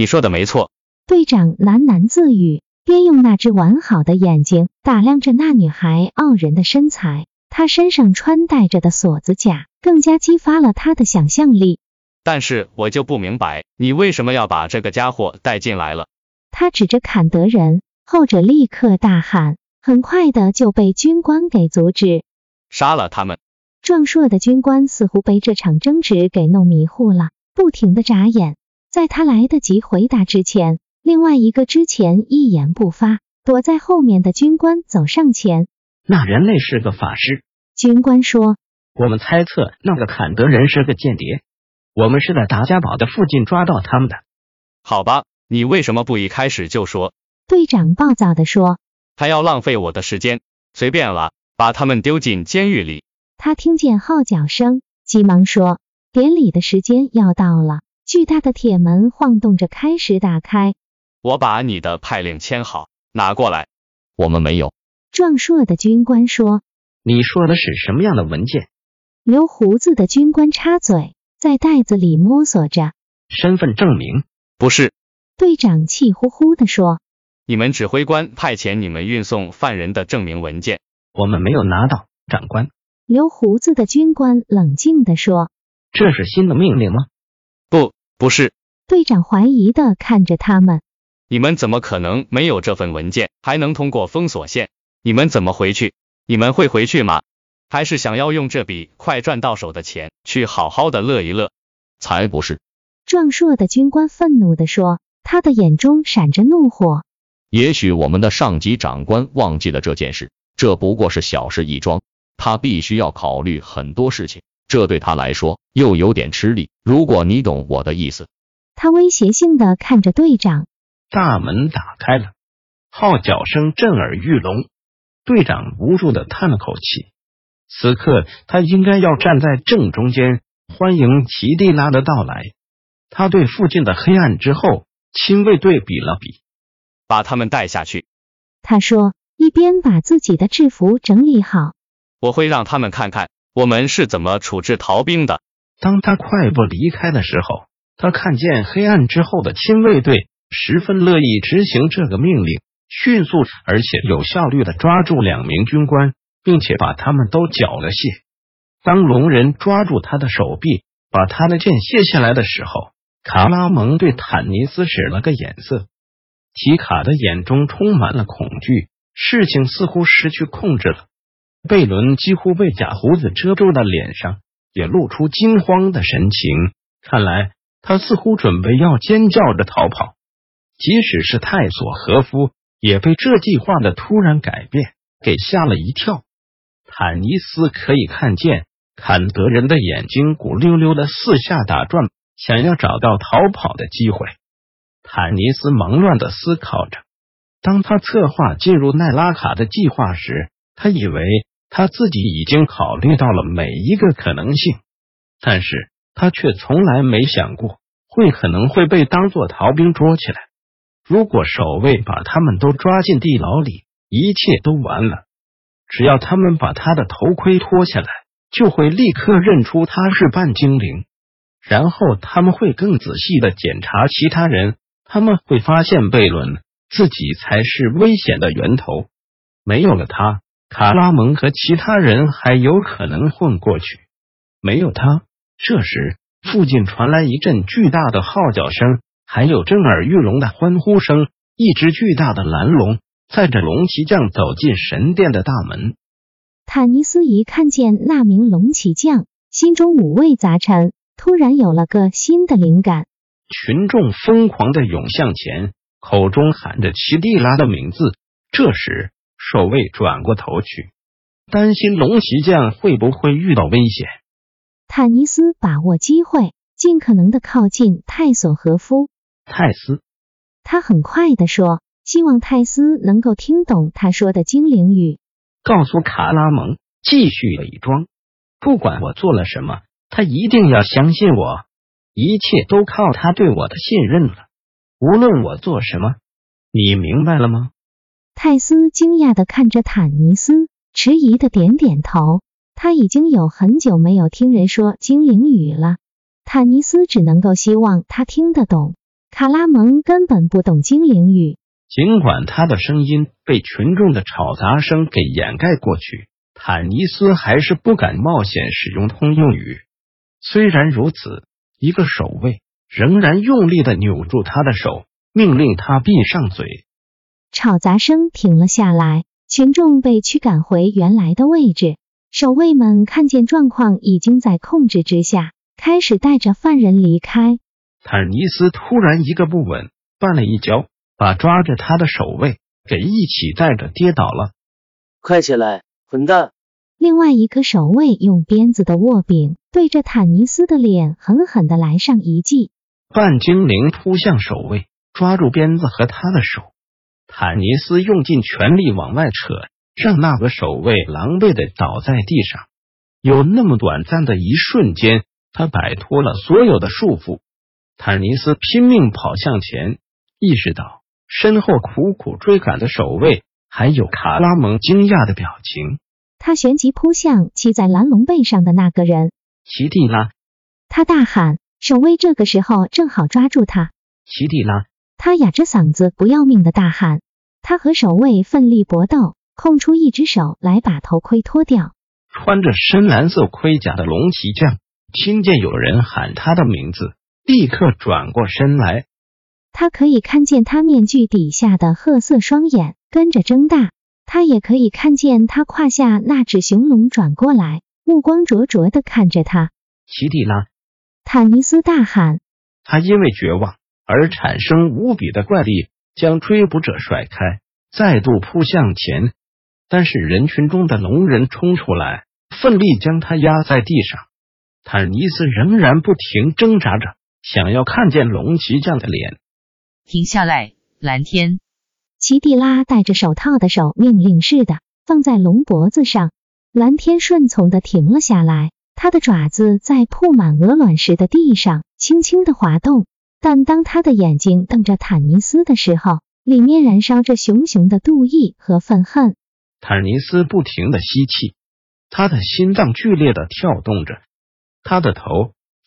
你说的没错，队长喃喃自语，边用那只完好的眼睛打量着那女孩傲人的身材。她身上穿戴着的锁子甲更加激发了他的想象力。但是我就不明白，你为什么要把这个家伙带进来了？他指着坎德人，后者立刻大喊，很快的就被军官给阻止，杀了他们。壮硕的军官似乎被这场争执给弄迷糊了，不停的眨眼。在他来得及回答之前，另外一个之前一言不发、躲在后面的军官走上前。那人类是个法师，军官说。我们猜测那个坎德人是个间谍，我们是在达加堡的附近抓到他们的。好吧，你为什么不一开始就说？队长暴躁的说。还要浪费我的时间？随便了，把他们丢进监狱里。他听见号角声，急忙说：“典礼的时间要到了。”巨大的铁门晃动着，开始打开。我把你的派令签好，拿过来。我们没有。壮硕的军官说：“你说的是什么样的文件？”留胡子的军官插嘴，在袋子里摸索着。身份证明？不是。队长气呼呼地说：“你们指挥官派遣你们运送犯人的证明文件，我们没有拿到，长官。”留胡子的军官冷静地说：“这是新的命令吗？”不。是，队长怀疑的看着他们。你们怎么可能没有这份文件，还能通过封锁线？你们怎么回去？你们会回去吗？还是想要用这笔快赚到手的钱去好好的乐一乐？才不是！壮硕的军官愤怒的说，他的眼中闪着怒火。也许我们的上级长官忘记了这件事，这不过是小事一桩，他必须要考虑很多事情。这对他来说又有点吃力。如果你懂我的意思，他威胁性的看着队长。大门打开了，号角声震耳欲聋。队长无助的叹了口气。此刻他应该要站在正中间，欢迎奇蒂拉的到来。他对附近的黑暗之后亲卫队比了比，把他们带下去。他说，一边把自己的制服整理好。我会让他们看看。我们是怎么处置逃兵的？当他快步离开的时候，他看见黑暗之后的亲卫队十分乐意执行这个命令，迅速而且有效率的抓住两名军官，并且把他们都缴了械。当龙人抓住他的手臂，把他的剑卸下来的时候，卡拉蒙对坦尼斯使了个眼色。提卡的眼中充满了恐惧，事情似乎失去控制了。贝伦几乎被假胡子遮住的脸上也露出惊慌的神情，看来他似乎准备要尖叫着逃跑。即使是泰索和夫也被这计划的突然改变给吓了一跳。坦尼斯可以看见坎德人的眼睛骨溜溜的四下打转，想要找到逃跑的机会。坦尼斯忙乱的思考着，当他策划进入奈拉卡的计划时，他以为。他自己已经考虑到了每一个可能性，但是他却从来没想过会可能会被当做逃兵捉起来。如果守卫把他们都抓进地牢里，一切都完了。只要他们把他的头盔脱下来，就会立刻认出他是半精灵。然后他们会更仔细的检查其他人，他们会发现贝伦自己才是危险的源头。没有了他。卡拉蒙和其他人还有可能混过去，没有他。这时，附近传来一阵巨大的号角声，还有震耳欲聋的欢呼声。一只巨大的蓝龙载着龙骑将走进神殿的大门。坦尼斯一看见那名龙骑将，心中五味杂陈，突然有了个新的灵感。群众疯狂的涌向前，口中喊着奇蒂拉的名字。这时。守卫转过头去，担心龙骑将会不会遇到危险。坦尼斯把握机会，尽可能的靠近泰索和夫。泰斯，他很快的说，希望泰斯能够听懂他说的精灵语。告诉卡拉蒙继续伪装，不管我做了什么，他一定要相信我。一切都靠他对我的信任了。无论我做什么，你明白了吗？泰斯惊讶的看着坦尼斯，迟疑的点点头。他已经有很久没有听人说精灵语了。坦尼斯只能够希望他听得懂。卡拉蒙根本不懂精灵语。尽管他的声音被群众的吵杂声给掩盖过去，坦尼斯还是不敢冒险使用通用语。虽然如此，一个守卫仍然用力的扭住他的手，命令他闭上嘴。吵杂声停了下来，群众被驱赶回原来的位置。守卫们看见状况已经在控制之下，开始带着犯人离开。坦尼斯突然一个不稳，绊了一跤。把抓着他的守卫给一起带着跌倒了。快起来，混蛋！另外一个守卫用鞭子的握柄对着坦尼斯的脸狠狠的来上一记。半精灵扑向守卫，抓住鞭子和他的手。坦尼斯用尽全力往外扯，让那个守卫狼狈的倒在地上。有那么短暂的一瞬间，他摆脱了所有的束缚。坦尼斯拼命跑向前，意识到。身后苦苦追赶的守卫，还有卡拉蒙惊讶的表情。他旋即扑向骑在蓝龙背上的那个人，奇蒂拉。他大喊，守卫这个时候正好抓住他。奇蒂拉，他哑着嗓子不要命的大喊。他和守卫奋力搏斗，空出一只手来把头盔脱掉。穿着深蓝色盔甲的龙骑将听见有人喊他的名字，立刻转过身来。他可以看见他面具底下的褐色双眼跟着睁大，他也可以看见他胯下那只雄龙转过来，目光灼灼的看着他。奇蒂拉，坦尼斯大喊。他因为绝望而产生无比的怪力，将追捕者甩开，再度扑向前。但是人群中的龙人冲出来，奋力将他压在地上。坦尼斯仍然不停挣扎着，想要看见龙骑将的脸。停下来，蓝天！奇蒂拉戴着手套的手命令似的放在龙脖子上，蓝天顺从的停了下来。他的爪子在铺满鹅卵石的地上轻轻的滑动，但当他的眼睛瞪着坦尼斯的时候，里面燃烧着熊熊的妒意和愤恨。坦尼斯不停的吸气，他的心脏剧烈的跳动着，他的头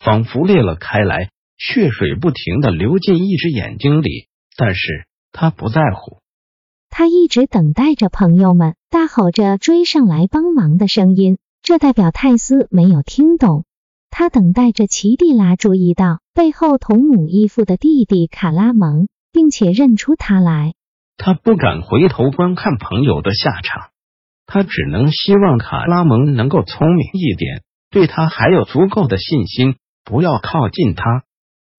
仿佛裂了开来。血水不停的流进一只眼睛里，但是他不在乎。他一直等待着朋友们大吼着追上来帮忙的声音，这代表泰斯没有听懂。他等待着奇蒂拉注意到背后同母异父的弟弟卡拉蒙，并且认出他来。他不敢回头观看朋友的下场，他只能希望卡拉蒙能够聪明一点，对他还有足够的信心，不要靠近他。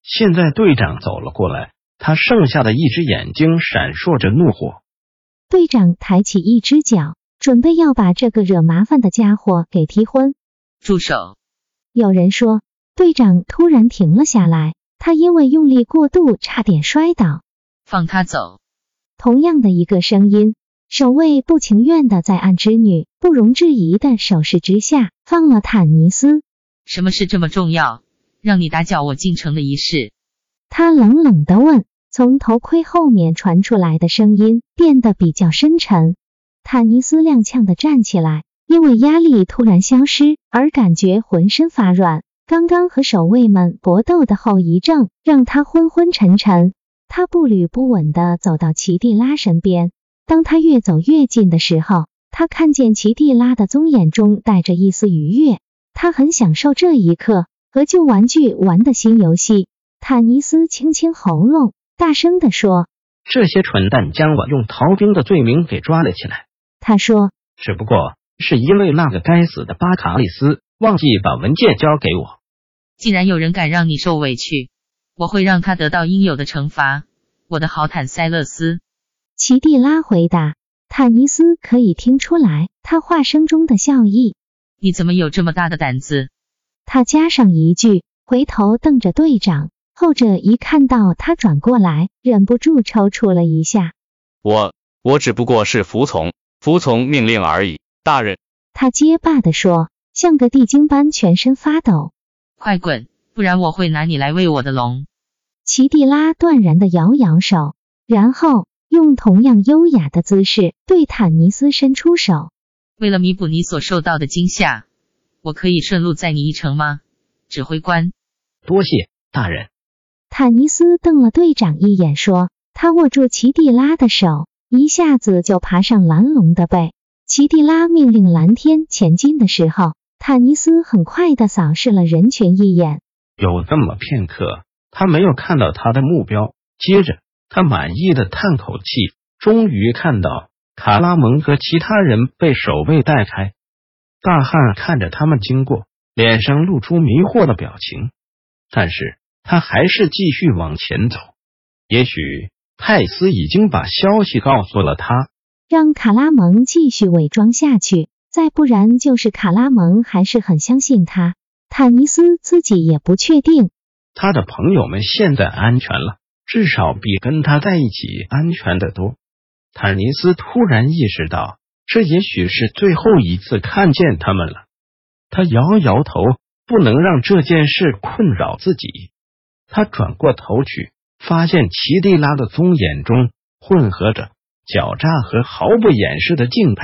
现在队长走了过来，他剩下的一只眼睛闪烁着怒火。队长抬起一只脚，准备要把这个惹麻烦的家伙给踢昏。住手！有人说，队长突然停了下来，他因为用力过度差点摔倒。放他走。同样的一个声音，守卫不情愿的在暗之女不容置疑的手势之下放了坦尼斯。什么事这么重要？让你打搅我进城的仪式，他冷冷的问。从头盔后面传出来的声音变得比较深沉。坦尼斯踉跄的站起来，因为压力突然消失而感觉浑身发软。刚刚和守卫们搏斗的后遗症让他昏昏沉沉。他步履不稳的走到奇蒂拉身边。当他越走越近的时候，他看见奇蒂拉的棕眼中带着一丝愉悦。他很享受这一刻。和旧玩具玩的新游戏，坦尼斯清清喉咙，大声的说：“这些蠢蛋将我用逃兵的罪名给抓了起来。”他说：“只不过是因为那个该死的巴卡利斯忘记把文件交给我。既然有人敢让你受委屈，我会让他得到应有的惩罚。”我的好坦塞勒斯，奇蒂拉回答。坦尼斯可以听出来他话声中的笑意。你怎么有这么大的胆子？他加上一句：“回头瞪着队长。后者一看到他转过来，忍不住抽搐了一下。我我只不过是服从服从命令而已，大人。他结巴的说，像个地精般全身发抖。快滚，不然我会拿你来喂我的龙。奇蒂拉断然的摇摇手，然后用同样优雅的姿势对坦尼斯伸出手。为了弥补你所受到的惊吓，我可以顺路载你一程吗，指挥官？多谢，大人。坦尼斯瞪了队长一眼，说：“他握住奇蒂拉的手，一下子就爬上蓝龙的背。奇蒂拉命令蓝天前进的时候，坦尼斯很快的扫视了人群一眼。有这么片刻，他没有看到他的目标。接着，他满意的叹口气，终于看到卡拉蒙和其他人被守卫带开。大汉看着他们经过，脸上露出迷惑的表情，但是。”他还是继续往前走。也许泰斯已经把消息告诉了他，让卡拉蒙继续伪装下去。再不然就是卡拉蒙还是很相信他。坦尼斯自己也不确定。他的朋友们现在安全了，至少比跟他在一起安全的多。坦尼斯突然意识到，这也许是最后一次看见他们了。他摇摇头，不能让这件事困扰自己。他转过头去，发现奇蒂拉的棕眼中混合着狡诈和毫不掩饰的敬佩。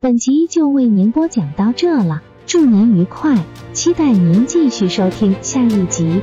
本集就为您播讲到这了，祝您愉快，期待您继续收听下一集。